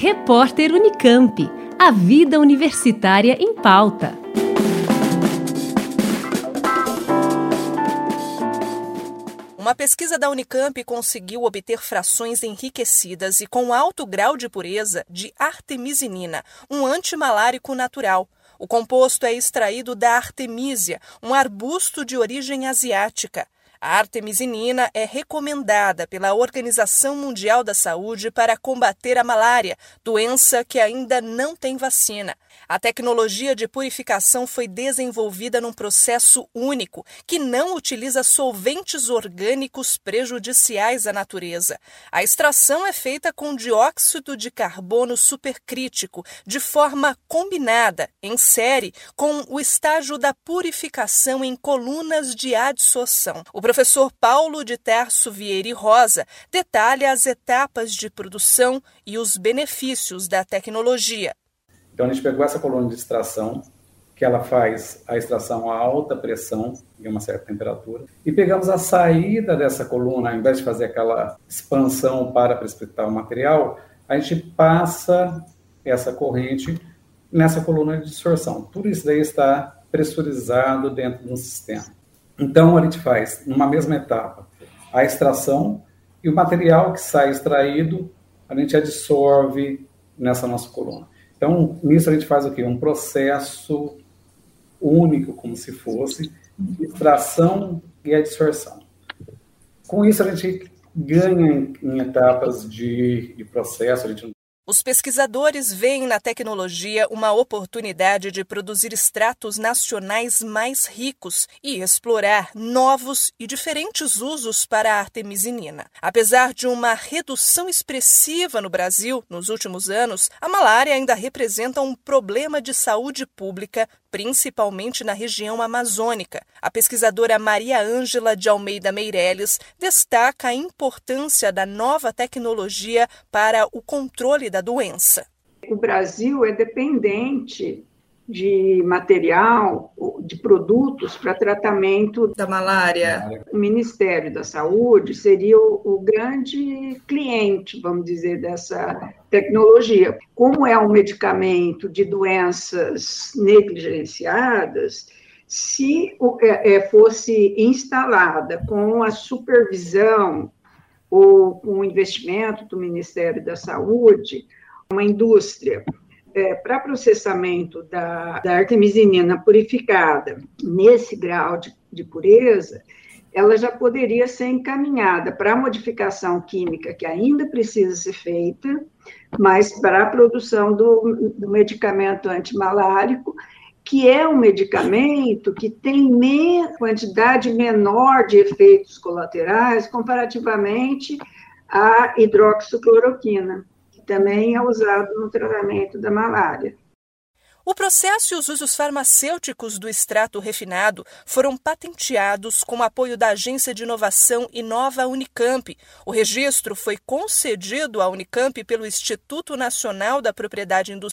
Repórter Unicamp. A vida universitária em pauta. Uma pesquisa da Unicamp conseguiu obter frações enriquecidas e com alto grau de pureza de artemisinina, um antimalárico natural. O composto é extraído da artemisia, um arbusto de origem asiática. A artemisinina é recomendada pela Organização Mundial da Saúde para combater a malária, doença que ainda não tem vacina. A tecnologia de purificação foi desenvolvida num processo único que não utiliza solventes orgânicos prejudiciais à natureza. A extração é feita com dióxido de carbono supercrítico, de forma combinada, em série, com o estágio da purificação em colunas de adsorção. O professor Paulo de Terço Vieira Rosa detalha as etapas de produção e os benefícios da tecnologia. Então a gente pegou essa coluna de extração, que ela faz a extração a alta pressão em uma certa temperatura, e pegamos a saída dessa coluna, ao invés de fazer aquela expansão para precipitar o material, a gente passa essa corrente nessa coluna de distorção. Tudo isso daí está pressurizado dentro do sistema. Então a gente faz numa mesma etapa a extração e o material que sai extraído a gente adsorve nessa nossa coluna. Então, nisso a gente faz o quê? Um processo único, como se fosse, de extração e adsorção. Com isso, a gente ganha em, etapas de, de processo, a gente os pesquisadores veem na tecnologia uma oportunidade de produzir extratos nacionais mais ricos e explorar novos e diferentes usos para a artemisinina. Apesar de uma redução expressiva no Brasil nos últimos anos, a malária ainda representa um problema de saúde pública principalmente na região amazônica. A pesquisadora Maria Ângela de Almeida Meirelles destaca a importância da nova tecnologia para o controle da doença. O Brasil é dependente de material, de produtos para tratamento da malária. O Ministério da Saúde seria o, o, grande cliente, vamos dizer, dessa tecnologia. Como é um medicamento de doenças negligenciadas, se é, é, fosse instalada com a supervisão ou o investimento do Ministério da Saúde, uma indústria é, para processamento da, da artemisinina purificada nesse grau de, de pureza, ela já poderia ser encaminhada para a modificação química que ainda precisa ser feita, mas para a produção do, do medicamento antimalárico, que é um medicamento que tem me, quantidade menor de efeitos colaterais comparativamente à hidroxicloroquina também é usado no tratamento da malária. O processo e os usos farmacêuticos do extrato refinado foram patenteados com apoio da Agência de Inovação Inova Unicamp. O registro foi concedido à Unicamp pelo Instituto Nacional da Propriedade Industrial